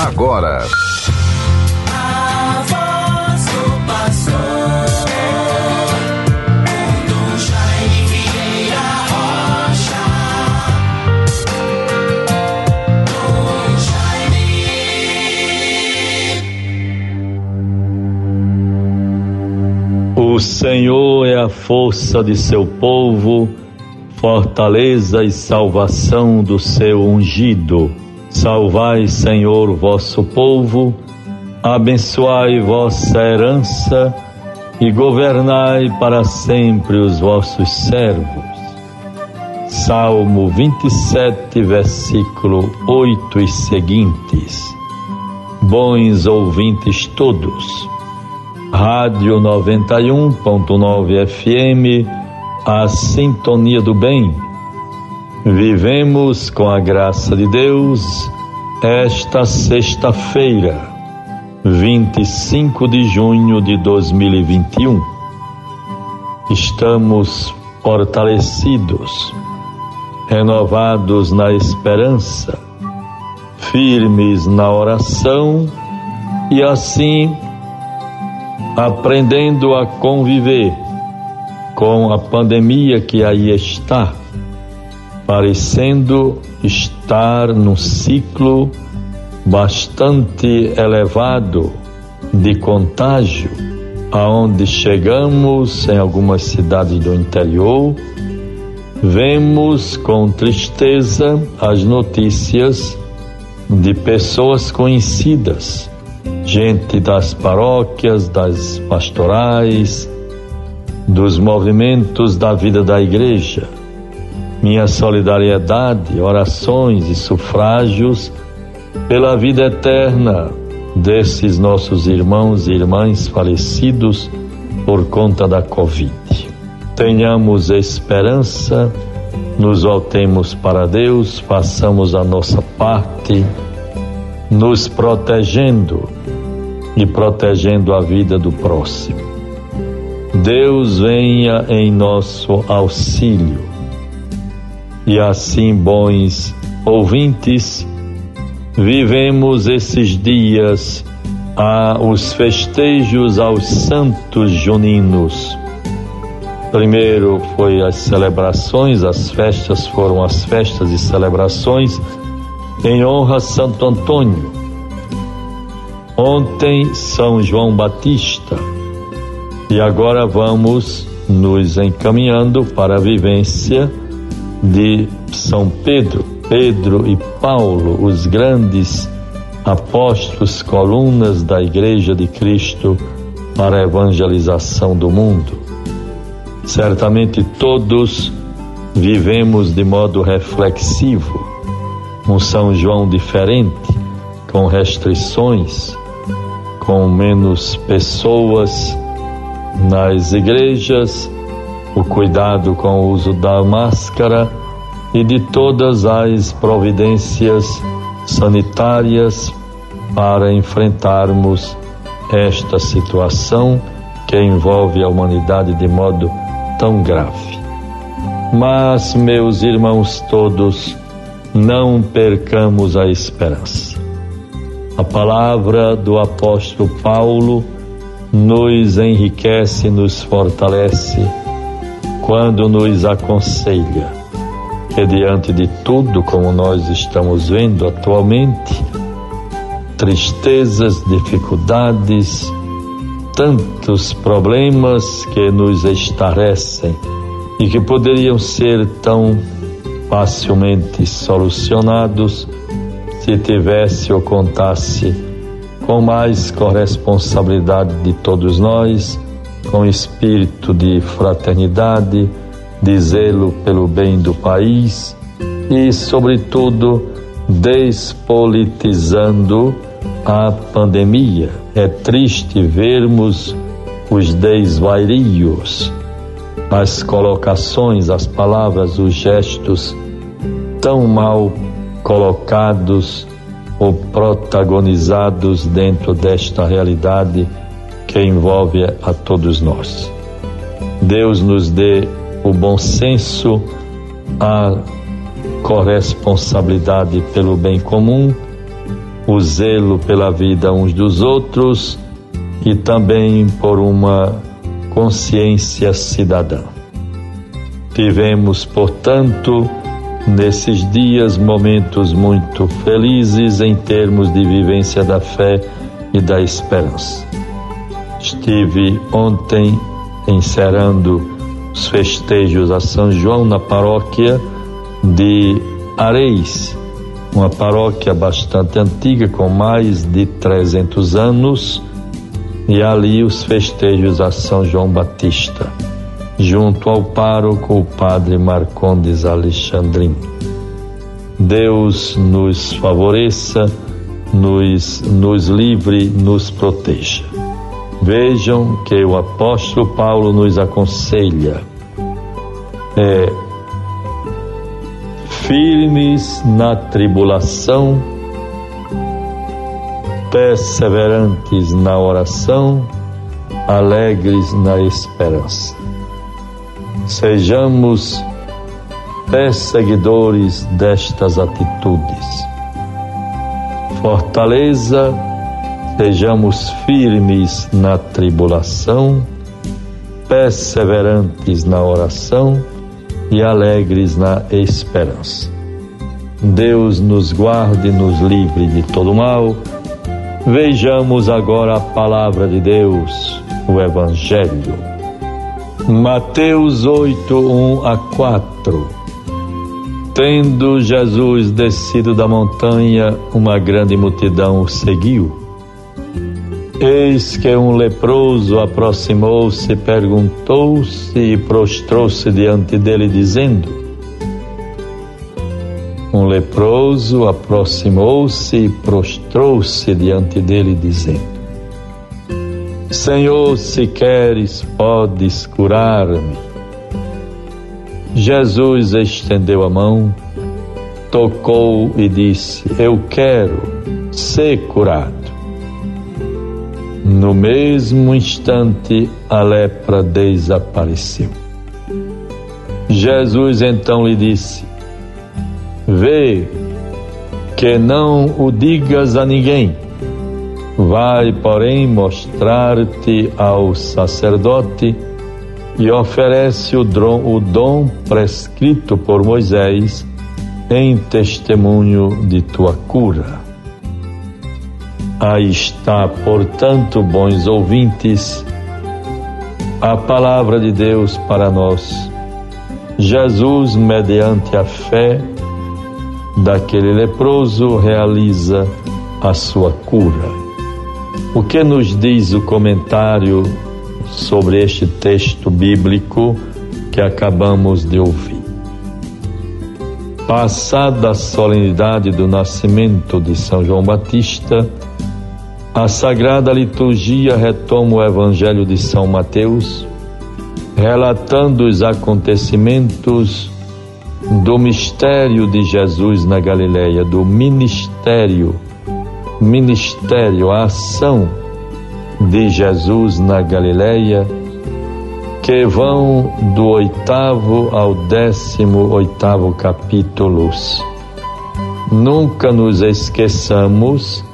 agora. O Senhor é a força de seu povo, fortaleza e salvação do seu ungido. Salvai, Senhor, vosso povo, abençoai vossa herança e governai para sempre os vossos servos. Salmo 27, versículo 8 e seguintes. Bons ouvintes todos. Rádio 91.9 FM, a sintonia do bem Vivemos com a graça de Deus esta sexta-feira, 25 de junho de 2021. Estamos fortalecidos, renovados na esperança, firmes na oração e assim aprendendo a conviver com a pandemia que aí está parecendo estar num ciclo bastante elevado de contágio, aonde chegamos em algumas cidades do interior, vemos com tristeza as notícias de pessoas conhecidas, gente das paróquias, das pastorais, dos movimentos da vida da igreja minha solidariedade, orações e sufrágios pela vida eterna desses nossos irmãos e irmãs falecidos por conta da Covid. Tenhamos esperança, nos voltemos para Deus, façamos a nossa parte, nos protegendo e protegendo a vida do próximo. Deus venha em nosso auxílio e assim, bons ouvintes, vivemos esses dias a os festejos aos santos juninos. Primeiro foi as celebrações, as festas foram as festas e celebrações em honra a Santo Antônio. Ontem São João Batista. E agora vamos nos encaminhando para a vivência de São Pedro, Pedro e Paulo, os grandes apóstolos, colunas da Igreja de Cristo para a evangelização do mundo. Certamente todos vivemos de modo reflexivo, um São João diferente, com restrições, com menos pessoas nas igrejas o cuidado com o uso da máscara e de todas as providências sanitárias para enfrentarmos esta situação que envolve a humanidade de modo tão grave. Mas, meus irmãos todos, não percamos a esperança. A palavra do apóstolo Paulo nos enriquece, nos fortalece quando nos aconselha que diante de tudo como nós estamos vendo atualmente, tristezas, dificuldades, tantos problemas que nos estarecem e que poderiam ser tão facilmente solucionados se tivesse ou contasse com mais corresponsabilidade de todos nós com espírito de fraternidade, de zelo pelo bem do país e, sobretudo, despolitizando a pandemia. É triste vermos os desvarios, as colocações, as palavras, os gestos tão mal colocados ou protagonizados dentro desta realidade que envolve a todos nós. Deus nos dê o bom senso, a corresponsabilidade pelo bem comum, o zelo pela vida uns dos outros e também por uma consciência cidadã. Tivemos, portanto, nesses dias momentos muito felizes em termos de vivência da fé e da esperança. Estive ontem encerrando os festejos a São João na paróquia de Areis, uma paróquia bastante antiga, com mais de 300 anos, e ali os festejos a São João Batista, junto ao pároco, o padre Marcondes Alexandrino. Deus nos favoreça, nos, nos livre, nos proteja. Vejam que o apóstolo Paulo nos aconselha é, firmes na tribulação, perseverantes na oração, alegres na esperança. Sejamos perseguidores destas atitudes. Fortaleza, sejamos firmes na tribulação, perseverantes na oração e alegres na esperança. Deus nos guarde e nos livre de todo mal. Vejamos agora a palavra de Deus, o Evangelho. Mateus 8, 1 a 4. Tendo Jesus descido da montanha, uma grande multidão o seguiu. Eis que um leproso aproximou-se, perguntou-se e prostrou-se diante dele, dizendo: Um leproso aproximou-se e prostrou-se diante dele, dizendo: Senhor, se queres, podes curar-me. Jesus estendeu a mão, tocou e disse: Eu quero ser curado. No mesmo instante, a lepra desapareceu. Jesus então lhe disse: Vê que não o digas a ninguém. Vai, porém, mostrar-te ao sacerdote e oferece o dom, o dom prescrito por Moisés em testemunho de tua cura. Aí está, portanto, bons ouvintes, a palavra de Deus para nós. Jesus, mediante a fé daquele leproso, realiza a sua cura. O que nos diz o comentário sobre este texto bíblico que acabamos de ouvir? Passada a solenidade do nascimento de São João Batista, a Sagrada Liturgia retoma o Evangelho de São Mateus, relatando os acontecimentos do mistério de Jesus na Galileia, do ministério, ministério, a ação de Jesus na Galileia, que vão do oitavo ao décimo oitavo capítulos. Nunca nos esqueçamos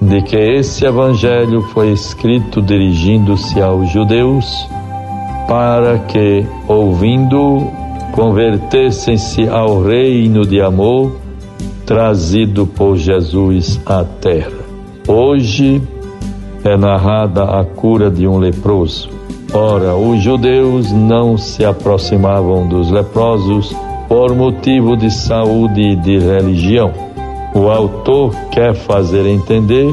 de que esse evangelho foi escrito dirigindo-se aos judeus para que, ouvindo, convertessem-se ao reino de amor trazido por Jesus à terra. Hoje é narrada a cura de um leproso. Ora, os judeus não se aproximavam dos leprosos por motivo de saúde e de religião o autor quer fazer entender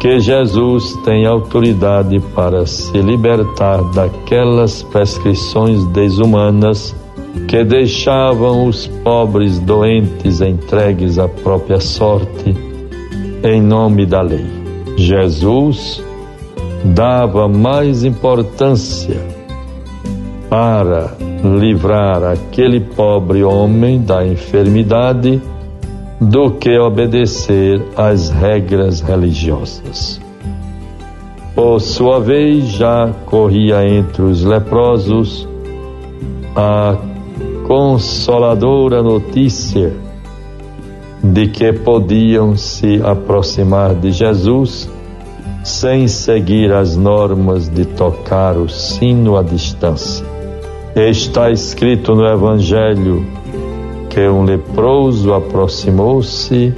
que Jesus tem autoridade para se libertar daquelas prescrições desumanas que deixavam os pobres doentes entregues à própria sorte em nome da lei. Jesus dava mais importância para livrar aquele pobre homem da enfermidade do que obedecer às regras religiosas. Por sua vez, já corria entre os leprosos a consoladora notícia de que podiam se aproximar de Jesus sem seguir as normas de tocar o sino à distância. Está escrito no Evangelho que um leproso aproximou-se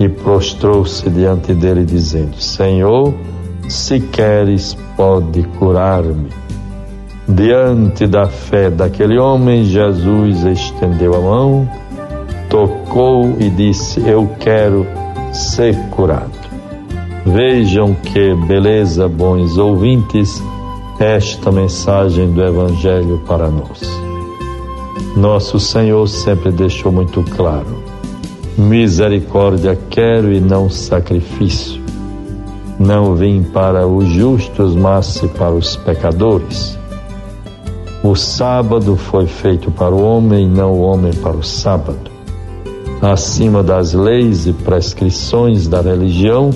e prostrou-se diante dele, dizendo: Senhor, se queres, pode curar-me. Diante da fé daquele homem, Jesus estendeu a mão, tocou e disse: Eu quero ser curado. Vejam que beleza, bons ouvintes, esta mensagem do Evangelho para nós. Nosso Senhor sempre deixou muito claro: misericórdia quero e não sacrifício. Não vim para os justos, mas para os pecadores. O sábado foi feito para o homem, não o homem para o sábado. Acima das leis e prescrições da religião,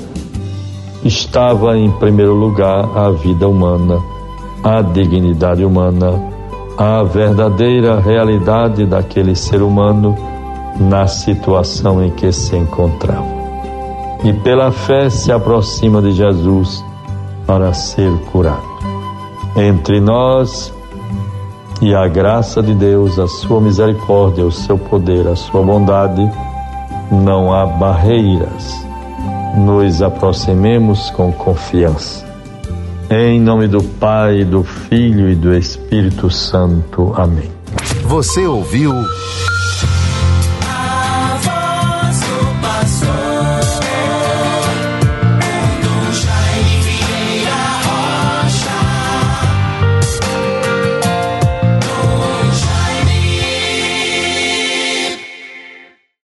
estava em primeiro lugar a vida humana, a dignidade humana, a verdadeira realidade daquele ser humano na situação em que se encontrava e pela fé se aproxima de Jesus para ser curado. Entre nós e a graça de Deus, a sua misericórdia, o seu poder, a sua bondade, não há barreiras. Nos aproximemos com confiança. Em nome do Pai, do Filho e do Espírito Santo. Amém. Você ouviu. A voz do pastor.